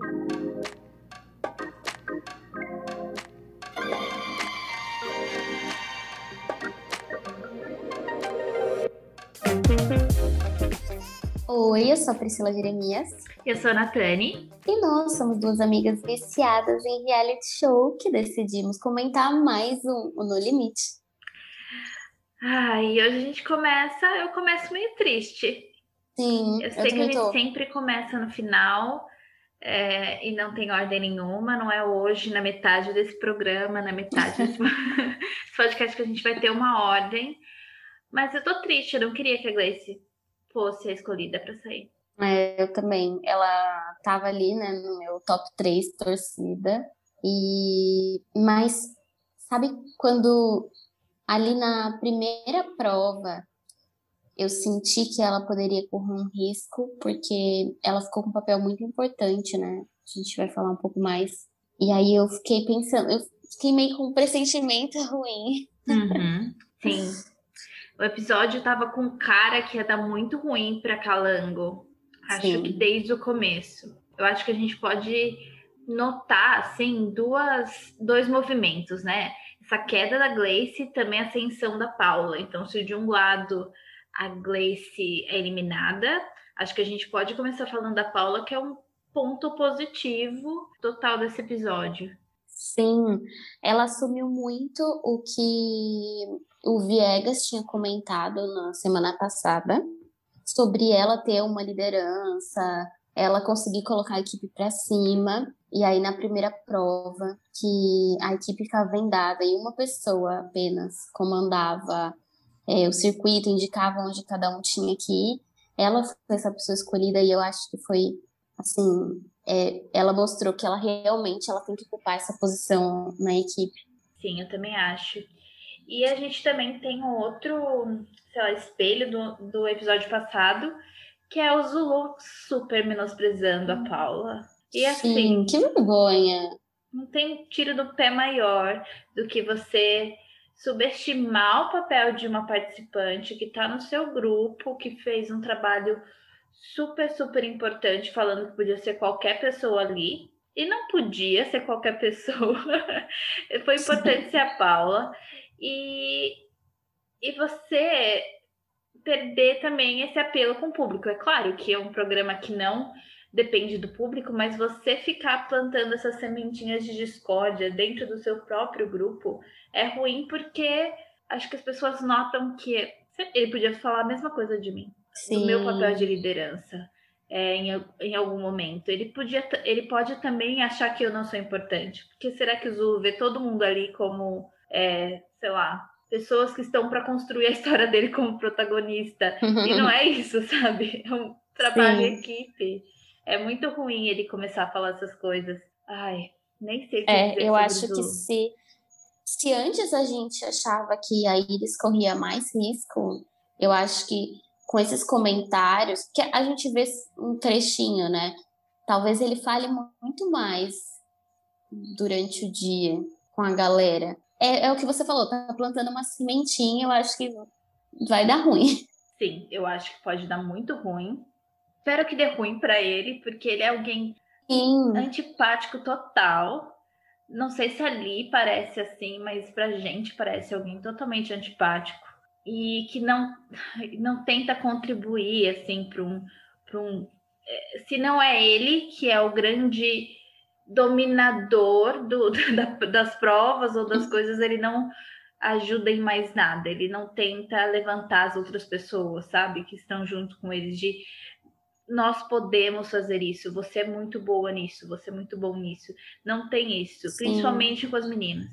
Oi, eu sou a Priscila Jeremias. Eu sou a Natane. E nós somos duas amigas viciadas em reality show que decidimos comentar mais um o No Limite. Ai, hoje a gente começa, eu começo meio triste. Sim, Eu sei eu que a gente sempre começa no final é, e não tem ordem nenhuma, não é hoje, na metade desse programa, na metade desse podcast que a gente vai ter uma ordem. Mas eu tô triste, eu não queria que a Gleice fosse a escolhida para sair. É, eu também. Ela tava ali, né, no meu top 3 torcida. E mas sabe quando ali na primeira prova eu senti que ela poderia correr um risco, porque ela ficou com um papel muito importante, né? A gente vai falar um pouco mais. E aí eu fiquei pensando, eu fiquei meio com um pressentimento ruim. Uhum, sim. O episódio tava com cara que ia dar muito ruim para Calango. Acho Sim. que desde o começo. Eu acho que a gente pode notar assim duas dois movimentos, né? Essa queda da Gleice e também a ascensão da Paula. Então, se de um lado a Gleice é eliminada, acho que a gente pode começar falando da Paula, que é um ponto positivo total desse episódio. Sim, ela assumiu muito o que o Viegas tinha comentado na semana passada sobre ela ter uma liderança, ela conseguir colocar a equipe para cima. E aí na primeira prova que a equipe ficava vendada e uma pessoa apenas comandava é, o circuito, indicava onde cada um tinha que ir, ela foi essa pessoa escolhida e eu acho que foi assim é, ela mostrou que ela realmente ela tem que ocupar essa posição na equipe. Sim, eu também acho. E a gente também tem um outro, sei lá, espelho do, do episódio passado, que é o Zulu super menosprezando a Paula. E assim, Sim, que vergonha. não tem tiro do pé maior do que você subestimar o papel de uma participante que está no seu grupo, que fez um trabalho super, super importante, falando que podia ser qualquer pessoa ali. E não podia ser qualquer pessoa. Foi importante ser a Paula. E, e você perder também esse apelo com o público. É claro que é um programa que não depende do público, mas você ficar plantando essas sementinhas de discórdia dentro do seu próprio grupo é ruim porque acho que as pessoas notam que ele podia falar a mesma coisa de mim, Sim. do meu papel de liderança. É, em, em algum momento. Ele podia, ele pode também achar que eu não sou importante. Porque será que o Zulu vê todo mundo ali como, é, sei lá, pessoas que estão para construir a história dele como protagonista? E não é isso, sabe? É um trabalho em Sim. equipe. É muito ruim ele começar a falar essas coisas. Ai, nem sei o que É, dizer eu acho que se, se antes a gente achava que a Iris corria mais risco, eu acho que com esses comentários, que a gente vê um trechinho, né? Talvez ele fale muito mais durante o dia com a galera. É, é o que você falou, tá plantando uma sementinha, eu acho que vai dar ruim. Sim, eu acho que pode dar muito ruim. Espero que dê ruim para ele, porque ele é alguém Sim, antipático total. Não sei se ali parece assim, mas pra gente parece alguém totalmente antipático. E que não não tenta contribuir assim para um para um eh, se não é ele que é o grande dominador do, da- das provas ou das coisas, ele não ajuda em mais nada, ele não tenta levantar as outras pessoas, sabe, que estão junto com eles de nós podemos fazer isso, você é muito boa nisso, você é muito bom nisso. Não tem isso, Sim. principalmente com as meninas.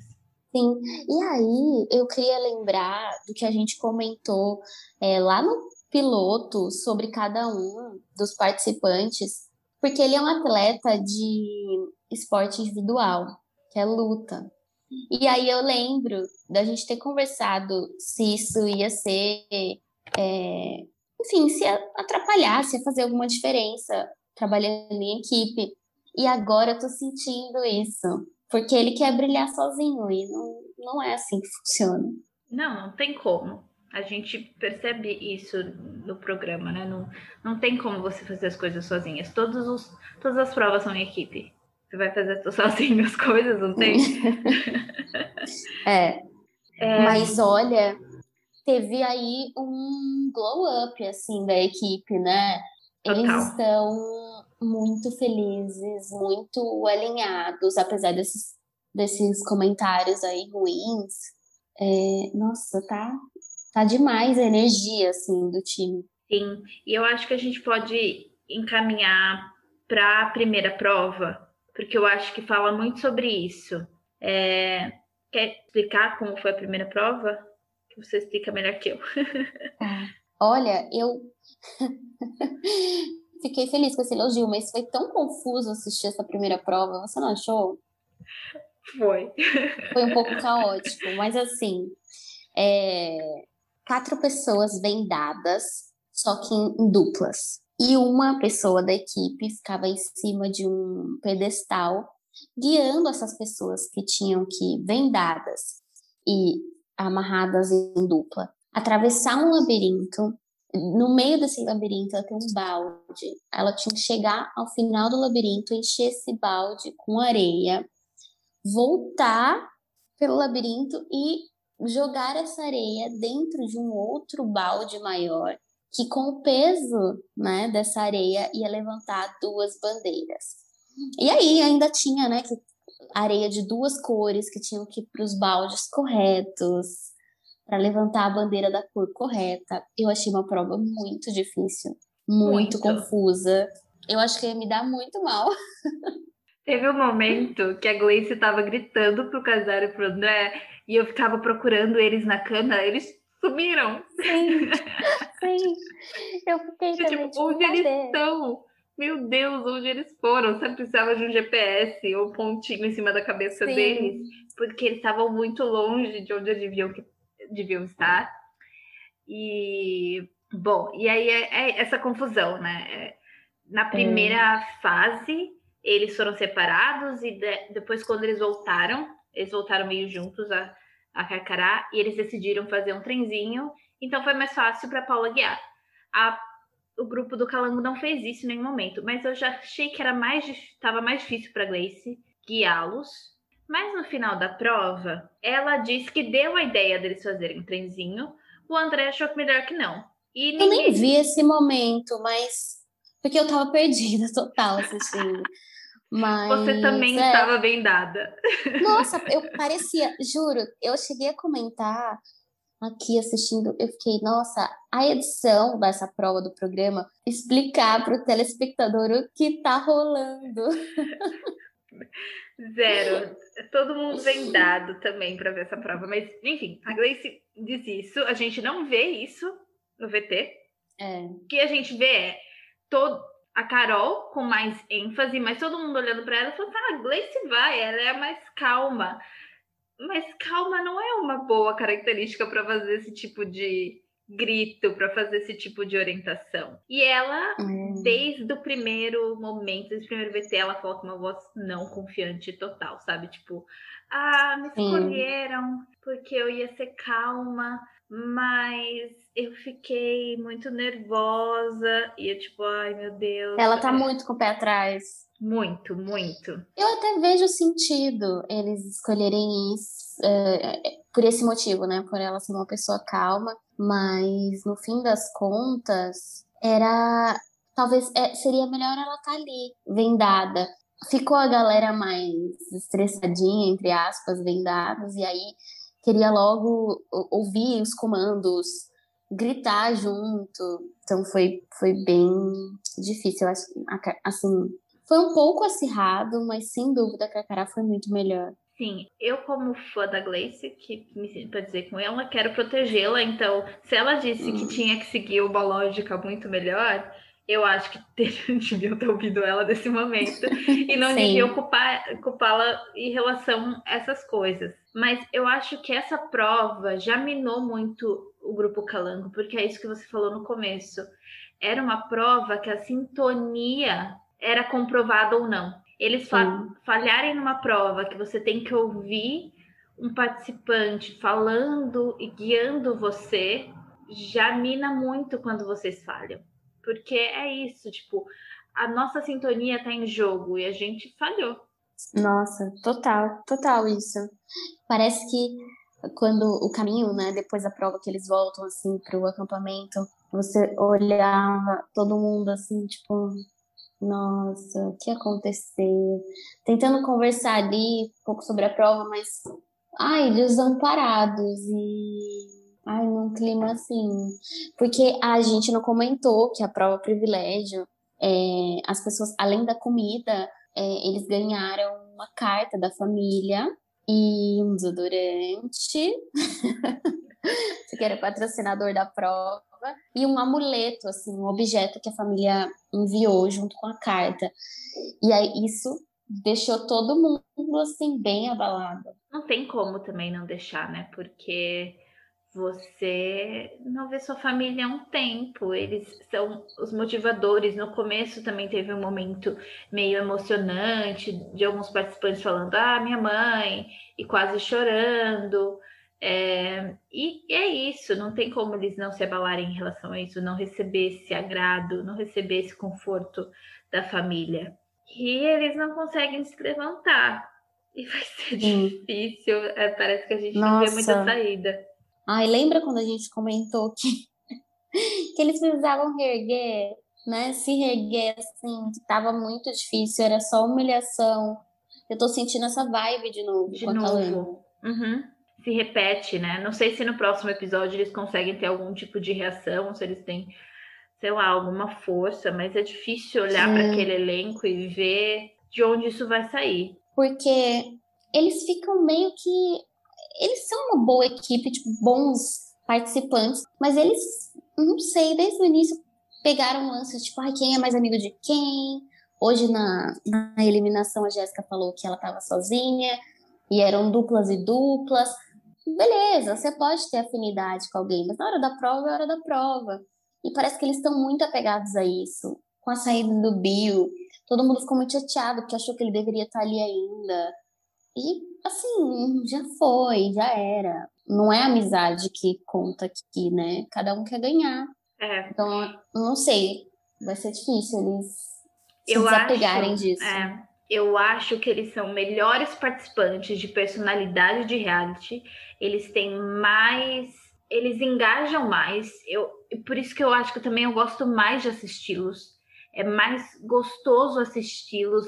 Sim, e aí eu queria lembrar do que a gente comentou é, lá no piloto sobre cada um dos participantes, porque ele é um atleta de esporte individual, que é luta. E aí eu lembro da gente ter conversado se isso ia ser, é, enfim, se atrapalhar, se fazer alguma diferença trabalhando em equipe. E agora eu tô sentindo isso. Porque ele quer brilhar sozinho e não, não é assim que funciona. Não, não tem como. A gente percebe isso no programa, né? Não, não tem como você fazer as coisas sozinhas. Todos os, todas as provas são em equipe. Você vai fazer sozinho as coisas, não tem? é. é. Mas olha, teve aí um glow up assim da equipe, né? Total. Eles estão muito felizes, muito alinhados, apesar desses, desses comentários aí ruins. É, nossa, tá, tá demais a energia assim do time. Sim, e eu acho que a gente pode encaminhar para a primeira prova, porque eu acho que fala muito sobre isso. É, quer explicar como foi a primeira prova? Você explica melhor que eu. Ah, olha, eu fiquei feliz com esse elogio, mas foi tão confuso assistir essa primeira prova, você não achou? Foi. Foi um pouco caótico, mas assim, é, quatro pessoas vendadas, só que em, em duplas. E uma pessoa da equipe ficava em cima de um pedestal, guiando essas pessoas que tinham que, vendadas e amarradas em dupla, atravessar um labirinto no meio desse labirinto, ela tem um balde. Ela tinha que chegar ao final do labirinto, encher esse balde com areia, voltar pelo labirinto e jogar essa areia dentro de um outro balde maior, que com o peso né, dessa areia ia levantar duas bandeiras. E aí ainda tinha né, que areia de duas cores que tinham que ir para os baldes corretos para levantar a bandeira da cor correta. Eu achei uma prova muito difícil, muito, muito. confusa. Eu acho que ia me dar muito mal. Teve um momento que a Gleice estava gritando pro Casar e pro André e eu ficava procurando eles na cama, eles sumiram. Sim, sim. Eu fiquei também, tipo, onde eles estão? Meu Deus, onde eles foram? Você precisava de um GPS ou um pontinho em cima da cabeça sim. deles, porque eles estavam muito longe de onde deviam deviam estar. E, bom, e aí é, é essa confusão, né? É, na primeira fase, eles foram separados e de, depois, quando eles voltaram, eles voltaram meio juntos a, a Carcará e eles decidiram fazer um trenzinho, então foi mais fácil para Paula guiar. A, o grupo do Calango não fez isso em nenhum momento, mas eu já achei que era mais estava mais difícil para Gleice guiá-los mas no final da prova, ela disse que deu a ideia deles fazerem um trenzinho. O André achou que melhor que não. E ninguém... Eu nem vi esse momento, mas. Porque eu tava perdida total assistindo. Mas, Você também é... estava vendada. Nossa, eu parecia, juro, eu cheguei a comentar aqui assistindo, eu fiquei, nossa, a edição dessa prova do programa explicar para o telespectador o que tá rolando. Zero. Todo mundo vendado também para ver essa prova. Mas, enfim, a Gleice diz isso. A gente não vê isso no VT. É. O que a gente vê é todo, a Carol com mais ênfase, mas todo mundo olhando para ela falando: ah, a Gleice vai, ela é a mais calma. Mas calma não é uma boa característica para fazer esse tipo de grito para fazer esse tipo de orientação. E ela, hum. desde o primeiro momento, desde o primeiro VT, ela com uma voz não confiante total, sabe? Tipo, ah, me escolheram Sim. porque eu ia ser calma, mas eu fiquei muito nervosa e eu, tipo, ai meu Deus. Ela tá muito com o pé atrás. Muito, muito. Eu até vejo sentido eles escolherem isso é, por esse motivo, né? Por ela ser uma pessoa calma, mas no fim das contas, era. Talvez é, seria melhor ela estar tá ali, vendada. Ficou a galera mais estressadinha, entre aspas, vendados, e aí queria logo ouvir os comandos, gritar junto. Então foi, foi bem difícil. Assim, foi um pouco acirrado, mas sem dúvida a Carcará foi muito melhor. Sim, eu como fã da Gleice, que me sinto para dizer com ela, quero protegê-la, então se ela disse hum. que tinha que seguir uma lógica muito melhor, eu acho que deviam ter ouvido ela nesse momento e não deviam culpá-la em relação a essas coisas. Mas eu acho que essa prova já minou muito o grupo Calango, porque é isso que você falou no começo. Era uma prova que a sintonia era comprovado ou não. Eles fa falharem numa prova que você tem que ouvir um participante falando e guiando você já mina muito quando vocês falham. Porque é isso, tipo, a nossa sintonia tá em jogo e a gente falhou. Nossa, total, total isso. Parece que quando o caminho, né, depois da prova que eles voltam assim pro acampamento, você olhava todo mundo assim, tipo, nossa, o que aconteceu? Tentando conversar ali um pouco sobre a prova, mas ai, desamparados e ai, num clima assim, porque a gente não comentou que a prova privilégio, é, as pessoas além da comida, é, eles ganharam uma carta da família e um desodorante, que era patrocinador da prova, e um amuleto, assim, um objeto que a família enviou junto com a carta. E aí isso deixou todo mundo, assim, bem abalado. Não tem como também não deixar, né? Porque você não vê sua família há um tempo, eles são os motivadores. No começo também teve um momento meio emocionante de alguns participantes falando: Ah, minha mãe, e quase chorando. É, e é isso, não tem como eles não se abalarem em relação a isso, não receber esse agrado, não receber esse conforto da família. E eles não conseguem se levantar. E vai ser difícil, é, parece que a gente Nossa. não vê muita saída. Ai, lembra quando a gente comentou que, que eles precisavam reerguer, né? Se reerguer assim, que tava muito difícil, era só humilhação. Eu tô sentindo essa vibe de novo. De novo. Uhum. Se repete, né? Não sei se no próximo episódio eles conseguem ter algum tipo de reação, se eles têm, sei lá, alguma força, mas é difícil olhar para aquele elenco e ver de onde isso vai sair. Porque eles ficam meio que eles são uma boa equipe, tipo, bons participantes, mas eles, não sei, desde o início pegaram lances, tipo, ai, quem é mais amigo de quem? Hoje na, na eliminação a Jéssica falou que ela estava sozinha e eram duplas e duplas. Beleza, você pode ter afinidade com alguém, mas na hora da prova é hora da prova. E parece que eles estão muito apegados a isso. Com a saída do Bill, todo mundo ficou muito chateado porque achou que ele deveria estar ali ainda. E, assim, já foi, já era. Não é amizade que conta aqui, né? Cada um quer ganhar. É. Então, não sei. Vai ser difícil eles se eu desapegarem acho, disso. É, eu acho que eles são melhores participantes de personalidade de reality. Eles têm mais. Eles engajam mais. Eu, por isso que eu acho que também eu gosto mais de assisti-los. É mais gostoso assisti-los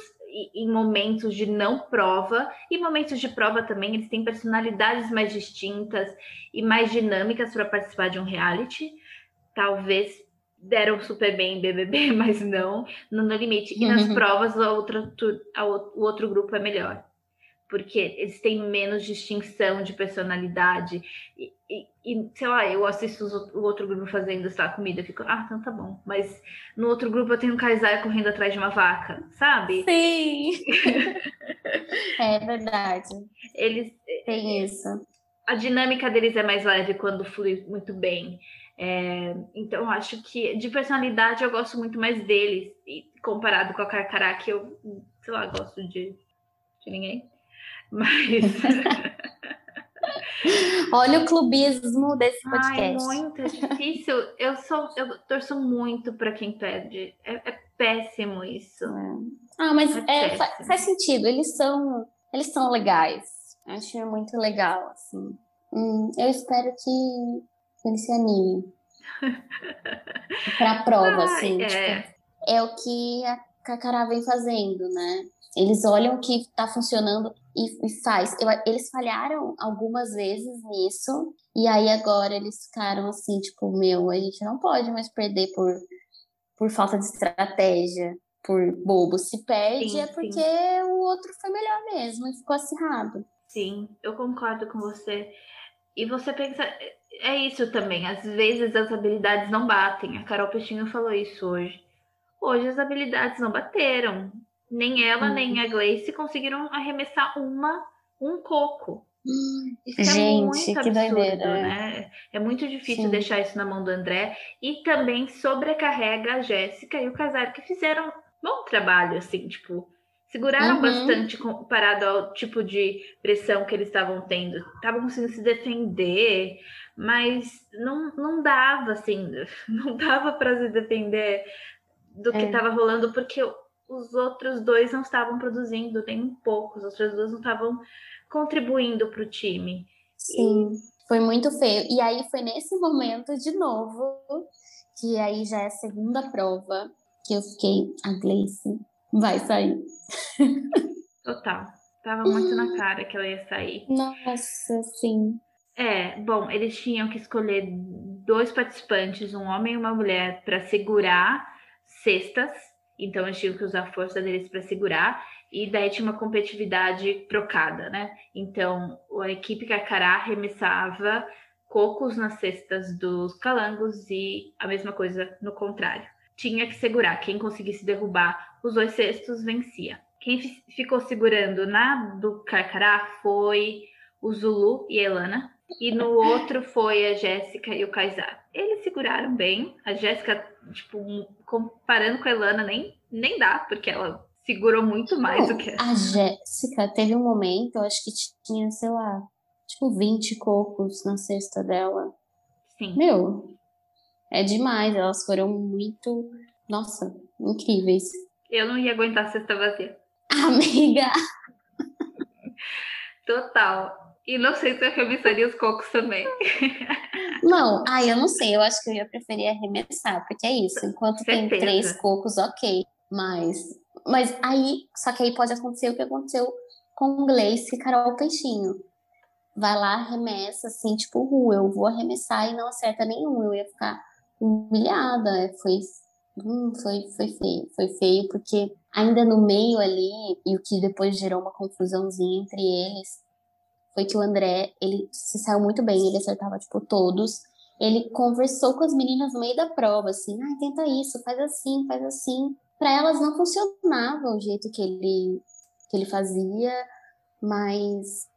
em momentos de não prova e momentos de prova também, eles têm personalidades mais distintas e mais dinâmicas para participar de um reality. Talvez deram super bem em BBB, mas não no No Limite. E nas uhum. provas a outra, a, o outro grupo é melhor porque eles têm menos distinção de personalidade. E, e, e sei lá, eu assisto o outro grupo fazendo essa comida, fico, ah, então tá bom. Mas no outro grupo eu tenho um Kaysar correndo atrás de uma vaca, sabe? Sim! é verdade. Eles. Tem isso. A dinâmica deles é mais leve quando flui muito bem. É, então, acho que de personalidade eu gosto muito mais deles. E comparado com a Carcará, que eu, sei lá, gosto de, de ninguém. Mas. Olha o clubismo desse podcast. Ai, muito difícil. Eu sou, eu torço muito para quem perde. É, é, péssimo isso. É. Ah, mas é, é faz, faz sentido. Eles são, eles são legais. Acho muito legal, assim. Hum, eu espero que ele se anime para a prova, assim. É. Tipo, é o que a Cacará vem fazendo, né? Eles olham o que está funcionando e, e faz. Eu, eles falharam algumas vezes nisso, e aí agora eles ficaram assim, tipo, meu, a gente não pode mais perder por, por falta de estratégia, por bobo. Se perde sim, é porque sim. o outro foi melhor mesmo e ficou acirrado. Sim, eu concordo com você. E você pensa, é isso também, às vezes as habilidades não batem. A Carol Peixinho falou isso hoje. Hoje as habilidades não bateram. Nem ela, uhum. nem a Gleice conseguiram arremessar uma, um coco. Isso Gente, é muito absurdo, doideira, né? É muito difícil Sim. deixar isso na mão do André. E também sobrecarrega a Jéssica e o Casar, que fizeram bom trabalho, assim, tipo, seguraram uhum. bastante comparado ao tipo de pressão que eles estavam tendo. Estavam conseguindo se defender, mas não, não dava, assim, não dava para se defender do que estava é. rolando, porque os outros dois não estavam produzindo nem um pouco, os outros dois não estavam contribuindo para o time. Sim, e... foi muito feio. E aí foi nesse momento, de novo, que aí já é a segunda prova, que eu fiquei, a Gleice vai sair. Total. Tava muito na cara que ela ia sair. Nossa, sim. É, bom, eles tinham que escolher dois participantes, um homem e uma mulher, para segurar cestas. Então, eles tinham que usar a força deles para segurar. E daí tinha uma competitividade trocada, né? Então, a equipe Carcará arremessava cocos nas cestas dos calangos e a mesma coisa no contrário. Tinha que segurar. Quem conseguisse derrubar os dois cestos vencia. Quem ficou segurando na do Carcará foi o Zulu e a Elana. E no outro foi a Jéssica e o Kaysar. Eles seguraram bem. A Jéssica, tipo, comparando com a Elana, nem, nem dá, porque ela segurou muito mais Não, do que ela. A Jéssica teve um momento, eu acho que tinha, sei lá, tipo, 20 cocos na cesta dela. Sim. Meu, é demais. Elas foram muito, nossa, incríveis. Eu não ia aguentar a cesta vazia. Amiga! Total. E não sei se eu arremessaria os cocos também. Não, ah, eu não sei. Eu acho que eu ia preferir arremessar, porque é isso. Enquanto Certeza. tem três cocos, ok. Mas, mas aí, só que aí pode acontecer o que aconteceu com o Gleice e Carol Peixinho. Vai lá, arremessa, assim, tipo, uh, eu vou arremessar e não acerta nenhum. Eu ia ficar humilhada. Foi, hum, foi, foi feio. Foi feio, porque ainda no meio ali, e o que depois gerou uma confusãozinha entre eles foi que o André, ele se saiu muito bem, ele acertava, tipo, todos. Ele conversou com as meninas no meio da prova, assim, ah, tenta isso, faz assim, faz assim. Para elas não funcionava o jeito que ele, que ele fazia, mas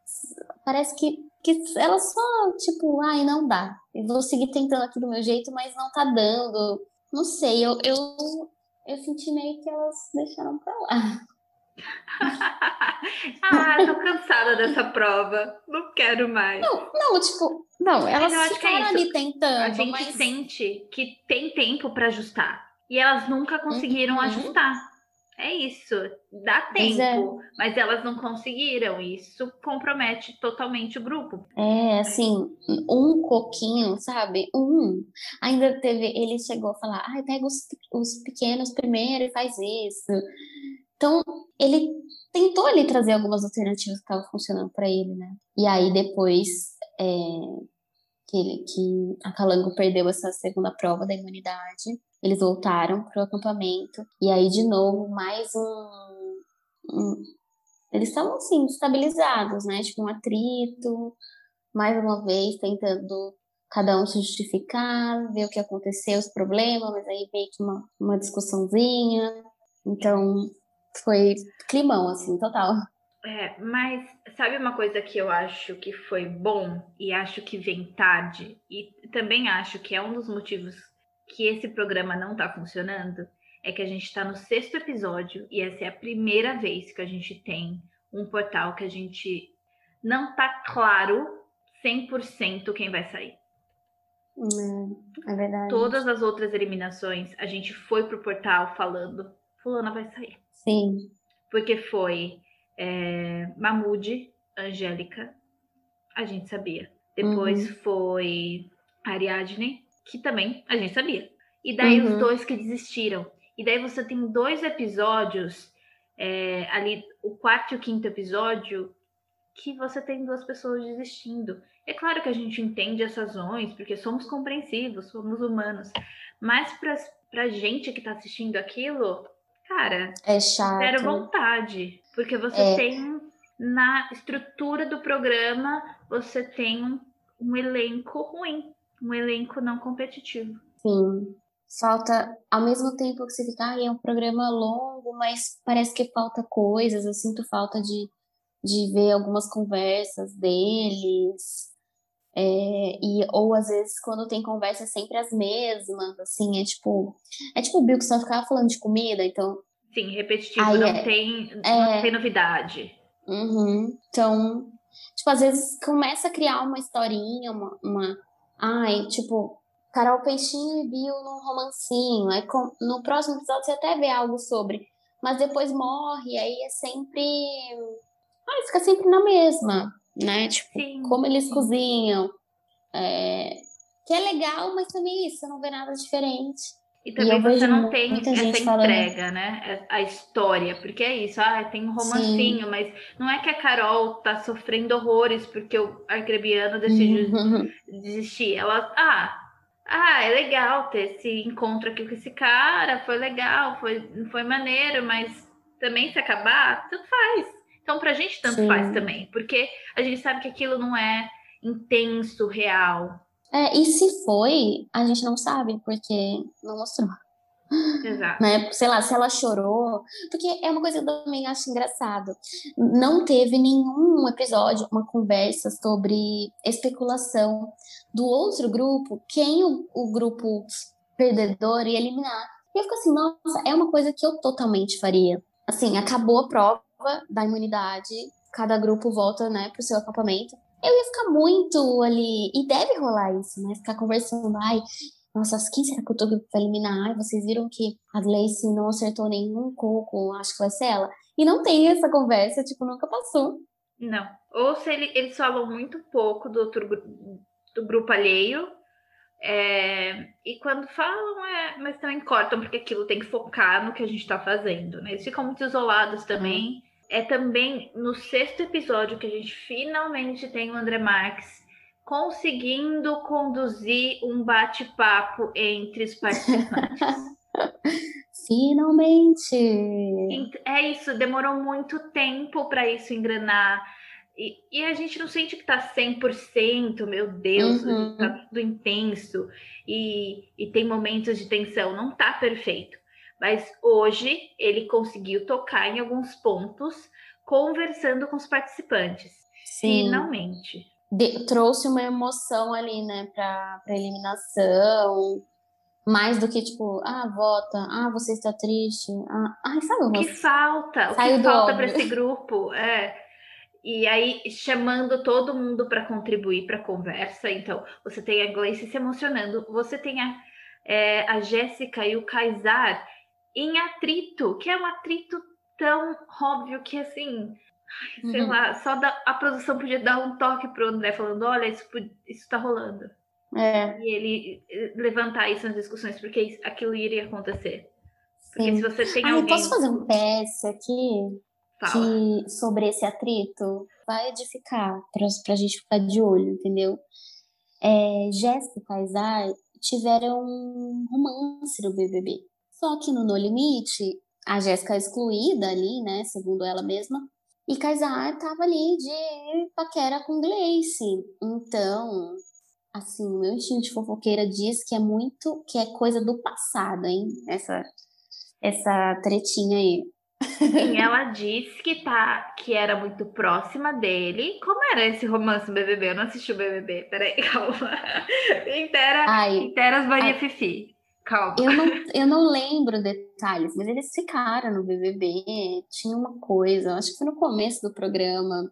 parece que, que elas só, tipo, ai, não dá. Eu vou seguir tentando aqui do meu jeito, mas não tá dando. Não sei, eu, eu, eu senti meio que elas deixaram pra lá. ah, tô cansada dessa prova. Não quero mais. Não, não tipo, não, elas mas ficaram é ali tentando. A gente mas... sente que tem tempo para ajustar. E elas nunca conseguiram uhum. ajustar. É isso, dá tempo, é. mas elas não conseguiram. Isso compromete totalmente o grupo. É, assim, um coquinho, sabe? Um. Ainda teve, ele chegou a falar, ai, pega os, os pequenos primeiro e faz isso. Então, ele tentou ali trazer algumas alternativas que estavam funcionando para ele, né? E aí depois é, que, ele, que a Calango perdeu essa segunda prova da imunidade, eles voltaram para o acampamento e aí de novo mais um, um eles estavam assim estabilizados, né? Tipo um atrito, mais uma vez tentando cada um se justificar, ver o que aconteceu, os problemas, mas aí meio que uma, uma discussãozinha. Então, foi climão, assim, total. É, mas sabe uma coisa que eu acho que foi bom e acho que vem tarde, e também acho que é um dos motivos que esse programa não tá funcionando, é que a gente tá no sexto episódio e essa é a primeira vez que a gente tem um portal que a gente não tá claro 100% quem vai sair. É, é verdade. Todas as outras eliminações, a gente foi pro portal falando, fulana vai sair. Sim. Porque foi é, Mamude, Angélica, a gente sabia. Depois uhum. foi Ariadne, que também a gente sabia. E daí uhum. os dois que desistiram. E daí você tem dois episódios, é, ali, o quarto e o quinto episódio, que você tem duas pessoas desistindo. É claro que a gente entende as razões, porque somos compreensivos, somos humanos. Mas pra, pra gente que tá assistindo aquilo, Cara, é chato. Zero vontade. Porque você é. tem na estrutura do programa, você tem um, um elenco ruim, um elenco não competitivo. Sim. Falta, ao mesmo tempo que você fica, ah, é um programa longo, mas parece que falta coisas, eu sinto falta de, de ver algumas conversas deles, é, e, ou às vezes quando tem conversa é sempre as mesmas, assim, é tipo. É tipo o Bill que só ficava falando de comida, então Sim, repetitivo, Aí não, é, tem, é... não tem novidade. Uhum. Então, tipo, às vezes começa a criar uma historinha, uma. uma... Ai, tipo, Carol Peixinho e Bill num romancinho. Aí com... no próximo episódio você até vê algo sobre. Mas depois morre, aí é sempre. Ai, fica sempre na mesma, né? Tipo, sim, como eles sim. cozinham. É... Que é legal, mas também isso, você não vê nada diferente. E também e você não tem essa entrega, falando... né? A história, porque é isso, ah, tem um romancinho, Sim. mas não é que a Carol tá sofrendo horrores porque o arcrebiano decidiu uhum. desistir. Ela, ah, ah, é legal ter esse encontro aqui com esse cara, foi legal, foi, foi maneiro, mas também se acabar, tanto faz. Então, pra gente, tanto Sim. faz também, porque a gente sabe que aquilo não é intenso, real. É, e se foi, a gente não sabe, porque não mostrou. Exato. Né? Sei lá, se ela chorou. Porque é uma coisa que eu também acho engraçado. Não teve nenhum episódio, uma conversa sobre especulação do outro grupo, quem o, o grupo perdedor ia eliminar. E eu fico assim, nossa, é uma coisa que eu totalmente faria. Assim, acabou a prova da imunidade, cada grupo volta, né, pro seu acampamento eu ia ficar muito ali. E deve rolar isso, né? Ficar conversando. Ai, nossa, quem será que eu tô pra eliminar? Vocês viram que a Gleice não acertou nenhum coco, acho que vai ser ela. E não tem essa conversa, tipo, nunca passou. Não. Ou se ele, eles falam muito pouco do outro do grupo alheio. É, e quando falam, é, mas também cortam, porque aquilo tem que focar no que a gente tá fazendo, né? Eles ficam muito isolados também. Uhum é também no sexto episódio que a gente finalmente tem o André Marques conseguindo conduzir um bate-papo entre os participantes. finalmente! É isso, demorou muito tempo para isso engrenar. E, e, a gente não sente que tá 100%, meu Deus, uhum. tá tudo intenso e, e tem momentos de tensão. Não tá perfeito. Mas hoje ele conseguiu tocar em alguns pontos, conversando com os participantes. Sim. Finalmente. De, trouxe uma emoção ali, né, para pra eliminação. Mais do que, tipo, ah, vota, ah, você está triste. Ah, ai, sabe o que falta? O que falta para esse grupo? É. E aí, chamando todo mundo para contribuir para a conversa. Então, você tem a Gleice se emocionando, você tem a, é, a Jéssica e o Kaysar em atrito, que é um atrito tão óbvio que assim, sei uhum. lá, só da, a produção podia dar um toque pro André falando, olha, isso, isso tá rolando. É. E ele levantar isso nas discussões, porque aquilo iria acontecer. Porque Sim. se você tem ah, alguém... Eu posso fazer um PS aqui que, sobre esse atrito? Vai edificar pra, pra gente ficar de olho, entendeu? É, Jéssica e Kaysar tiveram um romance no BBB. Só que no No Limite, a Jéssica é excluída ali, né, segundo ela mesma, e Kaysar tava ali de paquera com Gleice. Então, assim, o meu instinto de fofoqueira diz que é muito, que é coisa do passado, hein, essa, essa tretinha aí. Sim, ela disse que tá, que era muito próxima dele. Como era esse romance no BBB? Eu não assisti o BBB, peraí, calma. Intera, Ai, Interas Maria ai, Fifi. Calma. Eu não, eu não lembro detalhes, mas eles ficaram no BBB, tinha uma coisa, acho que foi no começo do programa.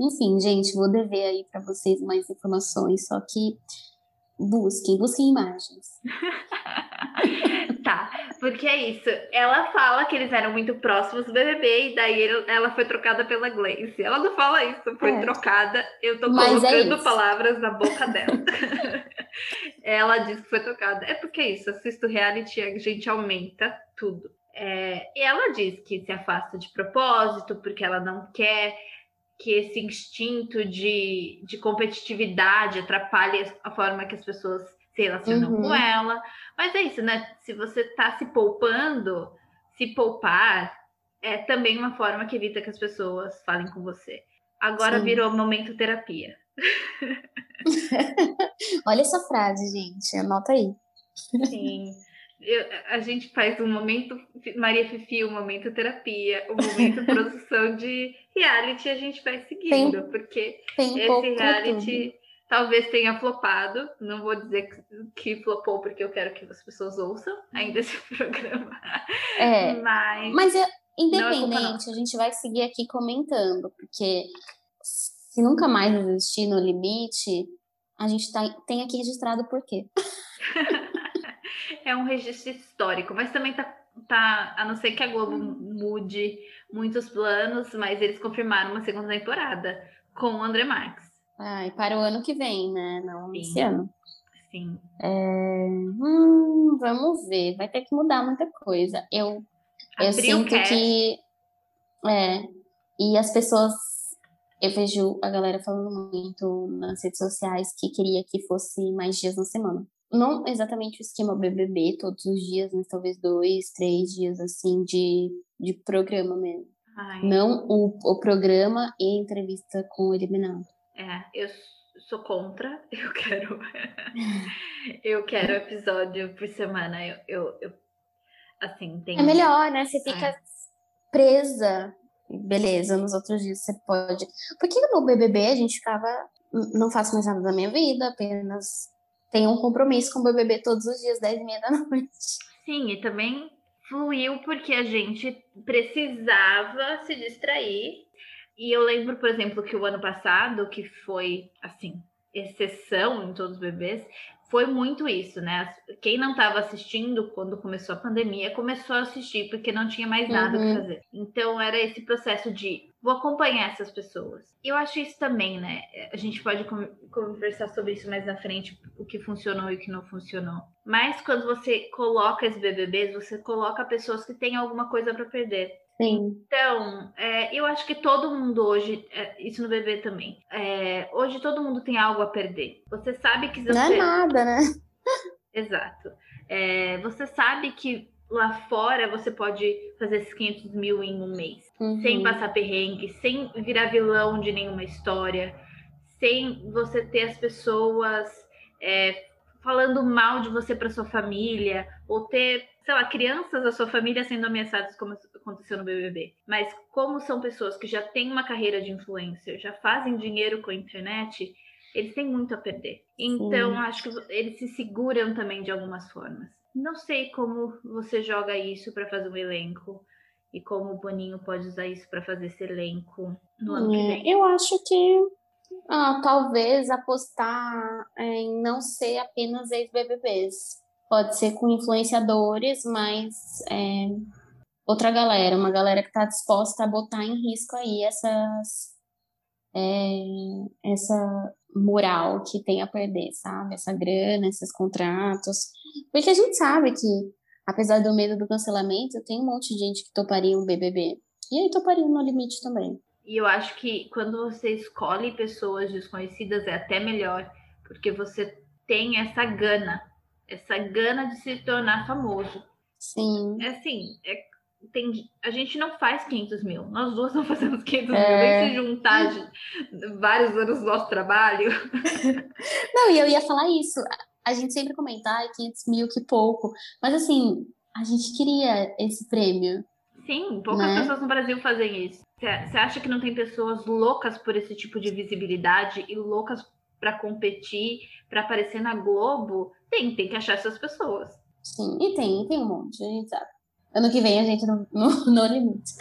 Enfim, gente, vou dever aí para vocês mais informações, só que busquem, busquem imagens. tá, porque é isso. Ela fala que eles eram muito próximos do BBB e daí ela foi trocada pela Gleice. Ela não fala isso, foi é. trocada. Eu tô Mas é colocando é palavras na boca dela. ela diz que foi trocada. É porque é isso, assisto reality, a gente aumenta tudo. É, e ela diz que se afasta de propósito, porque ela não quer que esse instinto de, de competitividade atrapalhe a forma que as pessoas se relacionam uhum. com ela. Mas é isso, né? Se você está se poupando, se poupar é também uma forma que evita que as pessoas falem com você. Agora Sim. virou momento terapia. Olha essa frase, gente. Anota aí. Sim. Eu, a gente faz um momento Maria Fifi, um momento terapia, um momento produção de reality, a gente vai seguindo, tem, porque tem esse reality talvez tenha flopado. Não vou dizer que, que flopou porque eu quero que as pessoas ouçam ainda esse programa. É. Mas, Mas é, independente, a gente vai seguir aqui comentando, porque se nunca mais existir no limite, a gente tá, tem aqui registrado por quê. é um registro histórico, mas também tá, tá, a não ser que a Globo mude muitos planos, mas eles confirmaram uma segunda temporada com o André Marques. Ai, para o ano que vem, né? Não Sim. esse ano. Sim. É, hum, vamos ver, vai ter que mudar muita coisa. Eu, eu sinto cast. que. É, e as pessoas. Eu vejo a galera falando muito nas redes sociais que queria que fosse mais dias na semana. Não exatamente o esquema BBB todos os dias, mas talvez dois, três dias assim de, de programa mesmo. Ai, Não o, o programa e a entrevista com o eliminado. É, eu sou contra. Eu quero. eu quero episódio por semana. Eu, eu, eu- assim, tem. É melhor, né? Você fica É. presa. Beleza, nos outros dias você pode. Porque no BBB a gente ficava. "N- Não faço mais nada da minha vida, apenas tenho um compromisso com o BBB todos os dias, 10 e meia da noite. Sim, e também fluiu porque a gente precisava se distrair. E eu lembro, por exemplo, que o ano passado, que foi, assim, exceção em todos os bebês, foi muito isso, né? Quem não estava assistindo quando começou a pandemia, começou a assistir porque não tinha mais nada Uhum. que fazer. Então era esse processo de vou acompanhar essas pessoas. Eu acho isso também, né? A gente pode con- conversar sobre isso mais na frente, o que funcionou e o que não funcionou. Mas quando você coloca esses BBBs, você coloca pessoas que têm alguma coisa para perder. Sim. Então, é, eu acho que todo mundo hoje, é, isso no bebê também, é, hoje todo mundo tem algo a perder. Você sabe que você. Não é nada, né? Exato. É, você sabe que lá fora você pode fazer esses 500 mil em um mês, Uhum. sem passar perrengue, sem virar vilão de nenhuma história, sem você ter as pessoas é, falando mal de você para sua família, ou ter, sei lá, crianças da sua família sendo ameaçadas, como aconteceu no BBB. Mas como são pessoas que já têm uma carreira de influencer, já fazem dinheiro com a internet, eles têm muito a perder. Então, Sim. acho que eles se seguram também de algumas formas. Não sei como você joga isso para fazer um elenco e como o Boninho pode usar isso para fazer esse elenco no ano que É, vem. eu acho que ah, talvez apostar em não ser apenas ex-BBBs. Pode ser com influenciadores, mas é, outra galera, uma galera que está disposta a botar em risco aí essas, é, essa moral que tem a perder, sabe? Essa grana, esses contratos. Porque a gente sabe que, apesar do medo do cancelamento, tem um monte de gente que toparia um BBB. E aí toparia um no limite também. E eu acho que quando você escolhe pessoas desconhecidas é até melhor, porque você tem essa gana, essa gana de se tornar famoso. Sim. É assim, é, tem, a gente não faz 500 mil, nós duas não fazemos 500 É. mil, nem se juntar de vários anos do nosso trabalho. Não, e eu ia falar isso. A gente sempre comenta, ai, 500 mil, que pouco. Mas assim, a gente queria esse prêmio. Sim, poucas Né? pessoas no Brasil fazem isso. Você acha que não tem pessoas loucas por esse tipo de visibilidade e loucas para competir, para aparecer na Globo? Tem, tem que achar essas pessoas. Sim. E tem, tem um monte, a gente sabe. Ano que vem a gente no, no, no limite.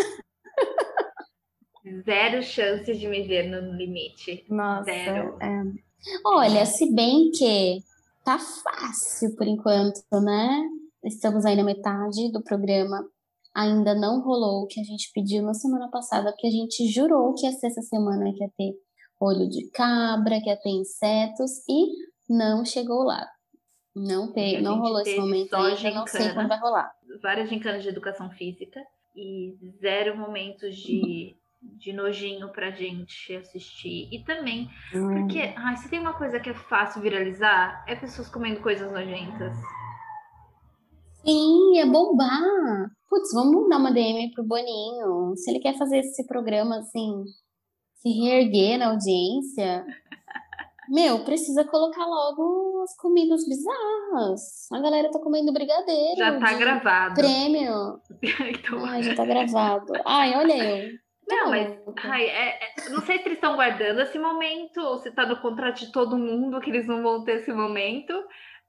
Zero chances de me ver no limite. Nossa. Zero. é. Olha, se bem que tá fácil por enquanto, né? Estamos aí na metade do programa. Ainda não rolou o que a gente pediu na semana passada, porque a gente jurou que ia ser essa semana que ia ter olho de cabra, que ia ter insetos, e não chegou lá. Não, te, a não rolou esse momento só ainda, não sei gincana. quando vai rolar. Várias gincanas de educação física e zero momentos de, de nojinho pra gente assistir. E também, porque ai, se tem uma coisa que é fácil viralizar, é pessoas comendo coisas nojentas. Sim, é bombar. Putz, vamos dar uma DM pro Boninho. Se ele quer fazer esse programa assim, se reerguer na audiência, meu, precisa colocar logo as comidas bizarras. A galera tá comendo brigadeiro. Já tá gravado. Prêmio. então, Ai, já tá gravado. Ai, olha eu. Não, mas ai, é, é, não sei se eles estão guardando esse momento ou se tá no contrato de todo mundo que eles não vão ter esse momento,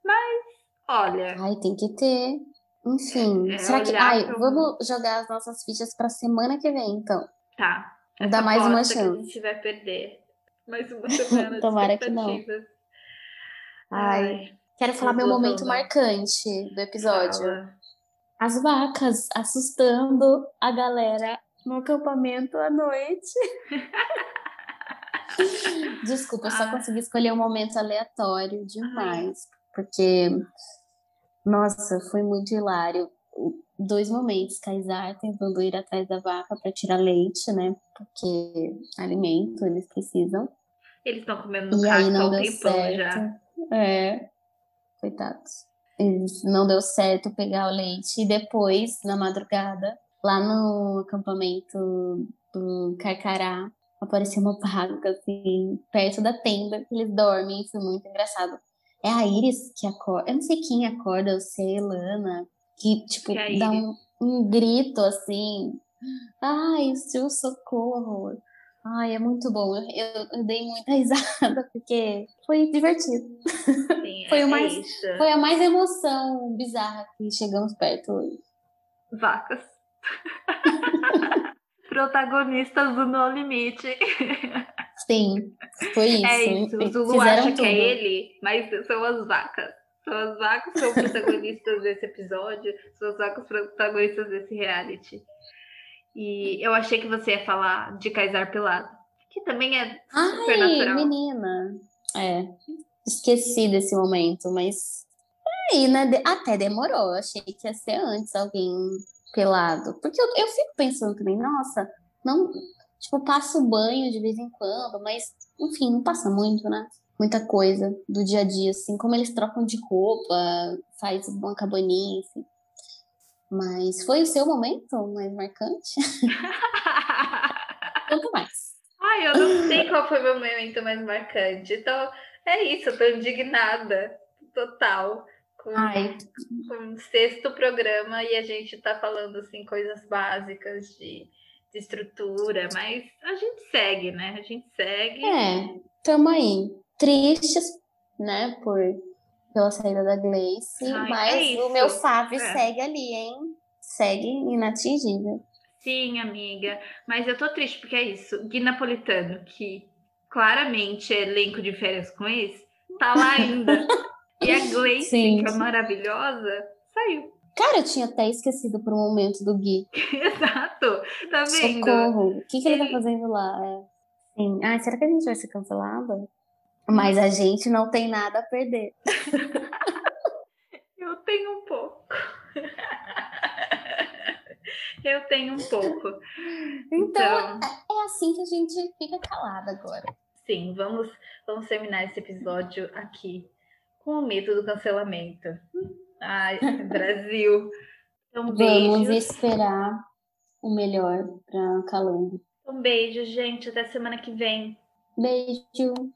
mas olha. Ai, tem que ter. Enfim, é, será que. Ai, pro... vamos jogar as nossas fichas pra semana que vem, então. Tá. Dá mais uma chance. Que a gente vai perder. Mais uma semana. Tomara que não. Ai. Ai. Quero falar meu momento marcante do episódio. Fala. As vacas assustando a galera no acampamento à noite. Desculpa, eu só ah. consegui escolher um momento aleatório demais, Ai. porque nossa, foi muito hilário. Dois momentos, Kaysar tentando ir atrás da vaca para tirar leite, né? Porque alimento eles precisam. Eles estão comendo no e aí não deu certo. já. É, coitados. Eles não deu certo pegar o leite e depois, na madrugada, lá no acampamento do Carcará, apareceu uma vaca assim, perto da tenda que eles dormem. Foi muito engraçado. É a Iris que acorda. Eu não sei quem acorda, eu sei, Lana, que, tipo, que dá um, um grito assim. Ai, seu socorro. Ai, é muito bom. Eu, eu, dei muita risada, porque foi divertido. Sim, foi, é o mais, isso. foi a mais emoção bizarra que chegamos perto hoje. Vacas. Protagonistas do No Limite. Sim, foi isso. É isso. O Zulu Fizeram acha tudo. que é ele, mas são as vacas. São as vacas são protagonistas desse episódio, são as vacas protagonistas desse reality. E eu achei que você ia falar de Kaysar Pelado, que também é super Ai, natural. menina. É, esqueci desse momento, mas aí, né? Até demorou. Achei que ia ser antes alguém pelado. Porque eu, eu fico pensando também, nossa, não, Tipo, passa o banho de vez em quando, mas, enfim, não passa muito, né? Muita coisa do dia a dia, assim, como eles trocam de roupa, faz uma cabaninha, enfim. Mas foi o seu momento mais marcante? Quanto mais. Ai, eu não sei qual foi o meu momento mais marcante. Então, é isso, eu tô indignada, total, com, com o sexto programa e a gente tá falando, assim, coisas básicas de de estrutura, mas a gente segue, né? A gente segue. É, tamo aí. Tristes, né, por pela saída da Gleice, Ai, mas é o meu Fave é. segue ali, hein? Segue inatingível. Sim, amiga. Mas eu tô triste porque é isso. Gui Napolitano, que claramente é elenco de férias com esse, tá lá ainda. e a Gleice, sim, que é maravilhosa, saiu. Cara, eu tinha até esquecido por um momento do Gui. Exato, tá vendo? Socorro. O que, que ele tá fazendo lá? É. Sim. Ai, será que a gente vai ser cancelado? Mas a gente não tem nada a perder. eu tenho um pouco. eu tenho um pouco. Então, então, é assim que a gente fica calada agora. Sim, vamos, vamos terminar esse episódio aqui com o mito do cancelamento. Ai, Brasil. Beijo. Vamos esperar o melhor para Calumbo. Um beijo, gente. Até semana que vem. Beijo.